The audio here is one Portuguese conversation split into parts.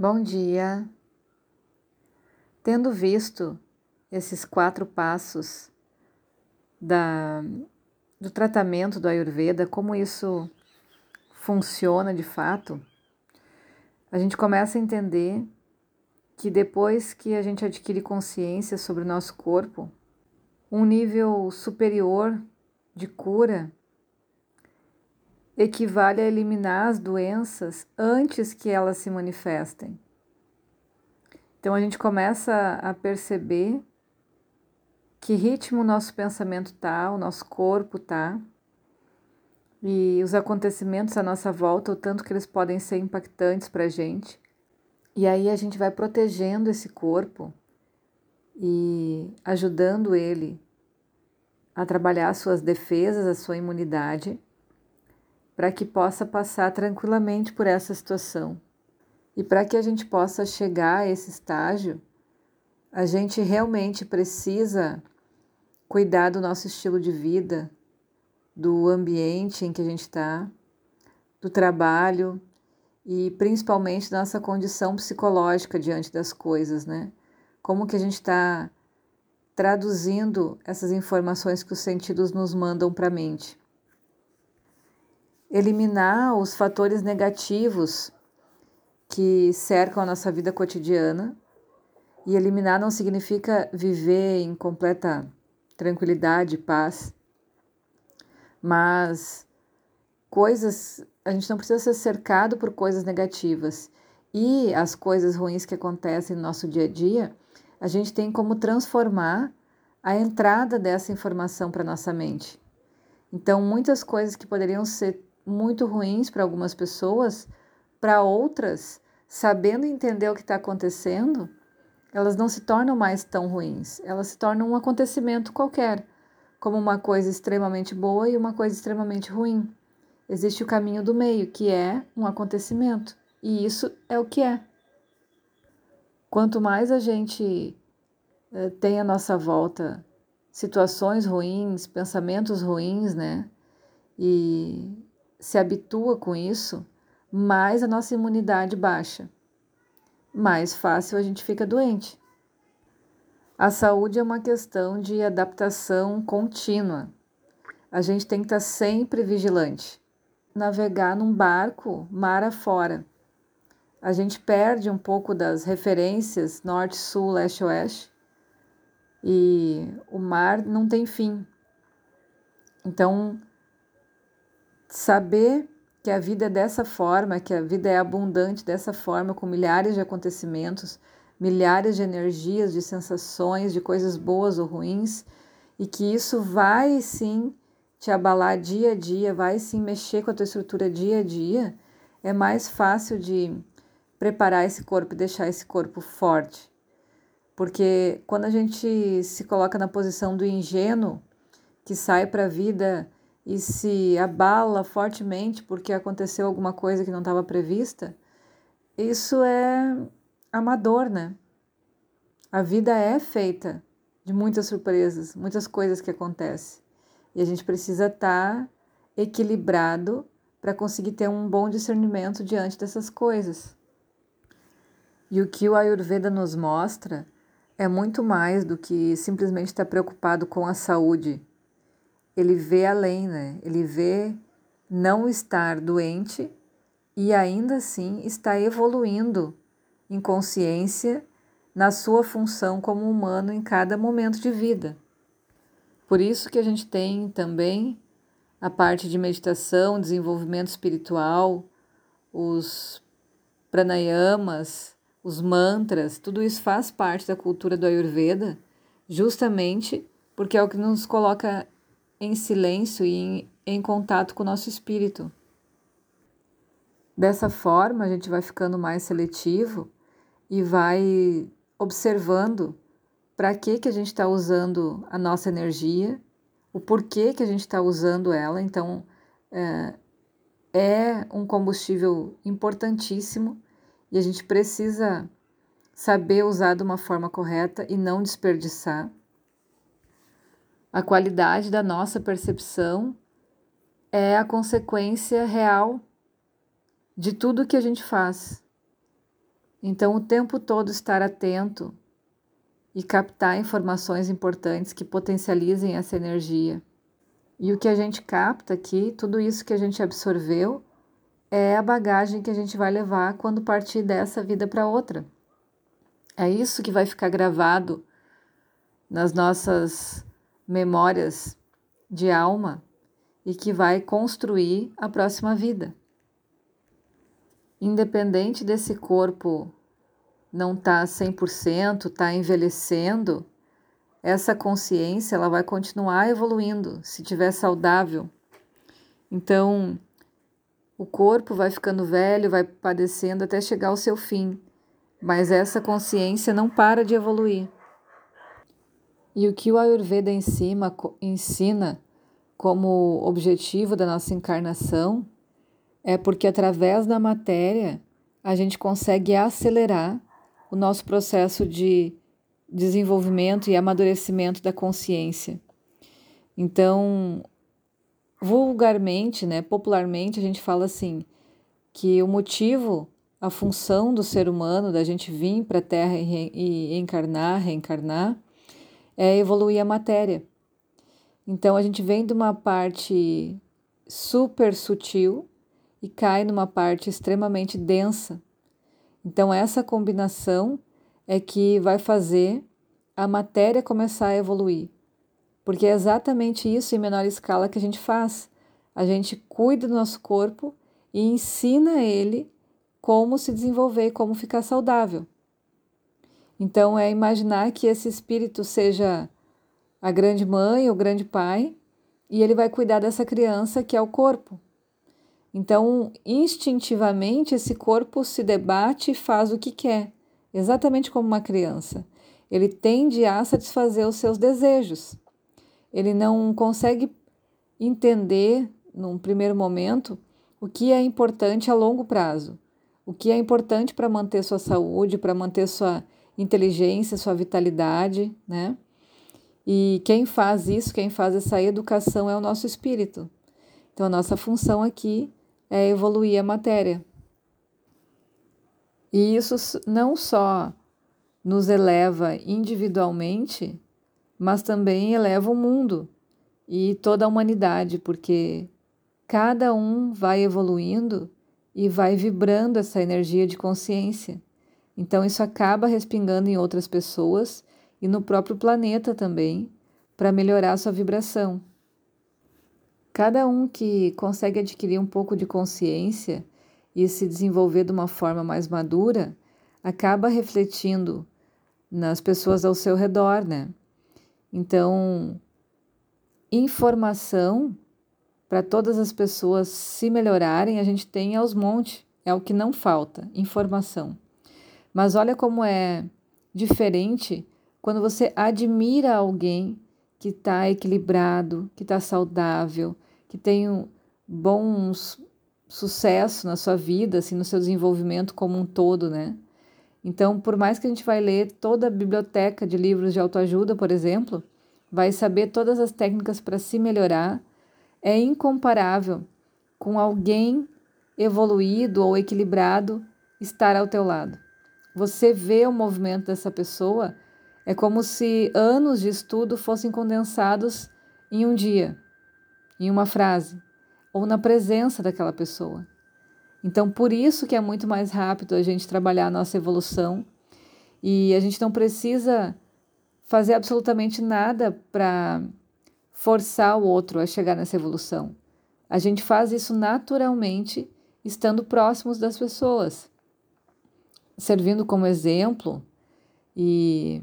Bom dia. Tendo visto esses quatro passos da, do tratamento do Ayurveda, como isso funciona de fato, a gente começa a entender que depois que a gente adquire consciência sobre o nosso corpo, um nível superior de cura equivale a eliminar as doenças antes que elas se manifestem. Então a gente começa a perceber que ritmo o nosso pensamento tá, o nosso corpo tá, e os acontecimentos à nossa volta, o tanto que eles podem ser impactantes para a gente. E aí a gente vai protegendo esse corpo e ajudando ele a trabalhar as suas defesas, a sua imunidade para que possa passar tranquilamente por essa situação. E para que a gente possa chegar a esse estágio, a gente realmente precisa cuidar do nosso estilo de vida, do ambiente em que a gente está, do trabalho e principalmente da nossa condição psicológica diante das coisas, né? Como que a gente está traduzindo essas informações que os sentidos nos mandam para a mente eliminar os fatores negativos que cercam a nossa vida cotidiana. E eliminar não significa viver em completa tranquilidade, paz, mas coisas, a gente não precisa ser cercado por coisas negativas. E as coisas ruins que acontecem no nosso dia a dia, a gente tem como transformar a entrada dessa informação para nossa mente. Então, muitas coisas que poderiam ser muito ruins para algumas pessoas, para outras, sabendo entender o que está acontecendo, elas não se tornam mais tão ruins, elas se tornam um acontecimento qualquer, como uma coisa extremamente boa e uma coisa extremamente ruim. Existe o caminho do meio, que é um acontecimento, e isso é o que é. Quanto mais a gente eh, tem à nossa volta situações ruins, pensamentos ruins, né? E se habitua com isso, mais a nossa imunidade baixa. Mais fácil a gente fica doente. A saúde é uma questão de adaptação contínua. A gente tem que estar sempre vigilante. Navegar num barco mar afora. A gente perde um pouco das referências norte, sul, leste, oeste. E o mar não tem fim. Então, saber que a vida é dessa forma, que a vida é abundante dessa forma, com milhares de acontecimentos, milhares de energias, de sensações, de coisas boas ou ruins, e que isso vai sim te abalar dia a dia, vai sim mexer com a tua estrutura dia a dia, é mais fácil de preparar esse corpo e deixar esse corpo forte. Porque quando a gente se coloca na posição do ingênuo, que sai para a vida e se abala fortemente porque aconteceu alguma coisa que não estava prevista, isso é amador, né? A vida é feita de muitas surpresas, muitas coisas que acontecem. E a gente precisa estar tá equilibrado para conseguir ter um bom discernimento diante dessas coisas. E o que o Ayurveda nos mostra é muito mais do que simplesmente estar preocupado com a saúde ele vê além, né? Ele vê não estar doente e ainda assim está evoluindo em consciência na sua função como humano em cada momento de vida. Por isso que a gente tem também a parte de meditação, desenvolvimento espiritual, os pranayamas, os mantras, tudo isso faz parte da cultura do Ayurveda, justamente porque é o que nos coloca em silêncio e em, em contato com o nosso espírito. Dessa forma, a gente vai ficando mais seletivo e vai observando para que, que a gente está usando a nossa energia, o porquê que a gente está usando ela. Então, é, é um combustível importantíssimo e a gente precisa saber usar de uma forma correta e não desperdiçar. A qualidade da nossa percepção é a consequência real de tudo que a gente faz. Então, o tempo todo estar atento e captar informações importantes que potencializem essa energia. E o que a gente capta aqui, tudo isso que a gente absorveu, é a bagagem que a gente vai levar quando partir dessa vida para outra. É isso que vai ficar gravado nas nossas memórias de alma e que vai construir a próxima vida. Independente desse corpo não tá 100%, está envelhecendo, essa consciência ela vai continuar evoluindo se tiver saudável. Então, o corpo vai ficando velho, vai padecendo até chegar ao seu fim, mas essa consciência não para de evoluir. E o que o Ayurveda em cima ensina como objetivo da nossa encarnação é porque através da matéria a gente consegue acelerar o nosso processo de desenvolvimento e amadurecimento da consciência. Então, vulgarmente, né, popularmente, a gente fala assim que o motivo, a função do ser humano, da gente vir para a Terra e, e encarnar, reencarnar, é evoluir a matéria. Então, a gente vem de uma parte super sutil e cai numa parte extremamente densa. Então, essa combinação é que vai fazer a matéria começar a evoluir. Porque é exatamente isso em menor escala que a gente faz. A gente cuida do nosso corpo e ensina ele como se desenvolver, como ficar saudável. Então, é imaginar que esse espírito seja a grande mãe ou grande pai e ele vai cuidar dessa criança que é o corpo. Então, instintivamente, esse corpo se debate e faz o que quer exatamente como uma criança. Ele tende a satisfazer os seus desejos. Ele não consegue entender, num primeiro momento, o que é importante a longo prazo, o que é importante para manter sua saúde, para manter sua inteligência, sua vitalidade, né? E quem faz isso, quem faz essa educação é o nosso espírito. Então, a nossa função aqui é evoluir a matéria. E isso não só nos eleva individualmente, mas também eleva o mundo e toda a humanidade, porque cada um vai evoluindo e vai vibrando essa energia de consciência. Então, isso acaba respingando em outras pessoas e no próprio planeta também, para melhorar sua vibração. Cada um que consegue adquirir um pouco de consciência e se desenvolver de uma forma mais madura, acaba refletindo nas pessoas ao seu redor, né? Então, informação para todas as pessoas se melhorarem, a gente tem aos montes, é o que não falta, informação. Mas olha como é diferente quando você admira alguém que está equilibrado, que está saudável, que tem bons sucesso na sua vida, assim, no seu desenvolvimento como um todo, né? Então, por mais que a gente vai ler toda a biblioteca de livros de autoajuda, por exemplo, vai saber todas as técnicas para se melhorar, é incomparável com alguém evoluído ou equilibrado estar ao teu lado. Você vê o movimento dessa pessoa, é como se anos de estudo fossem condensados em um dia, em uma frase ou na presença daquela pessoa. Então, por isso que é muito mais rápido a gente trabalhar a nossa evolução e a gente não precisa fazer absolutamente nada para forçar o outro a chegar nessa evolução. A gente faz isso naturalmente estando próximos das pessoas, servindo como exemplo e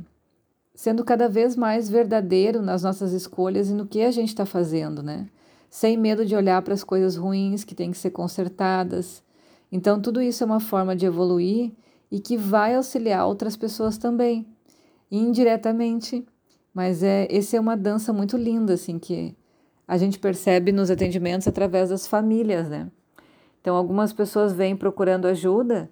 sendo cada vez mais verdadeiro nas nossas escolhas e no que a gente está fazendo, né? sem medo de olhar para as coisas ruins que têm que ser consertadas. Então, tudo isso é uma forma de evoluir e que vai auxiliar outras pessoas também, indiretamente. Mas é, esse é uma dança muito linda, assim, que a gente percebe nos atendimentos através das famílias, né? Então, algumas pessoas vêm procurando ajuda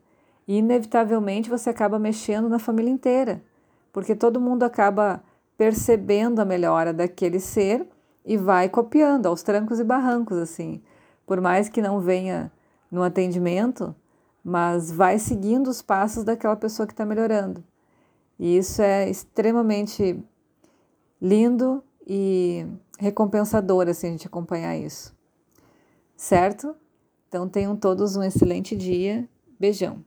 e inevitavelmente você acaba mexendo na família inteira, porque todo mundo acaba percebendo a melhora daquele ser e vai copiando aos trancos e barrancos assim. Por mais que não venha no atendimento, mas vai seguindo os passos daquela pessoa que está melhorando. E isso é extremamente lindo e recompensador assim a gente acompanhar isso. Certo? Então tenham todos um excelente dia. Beijão.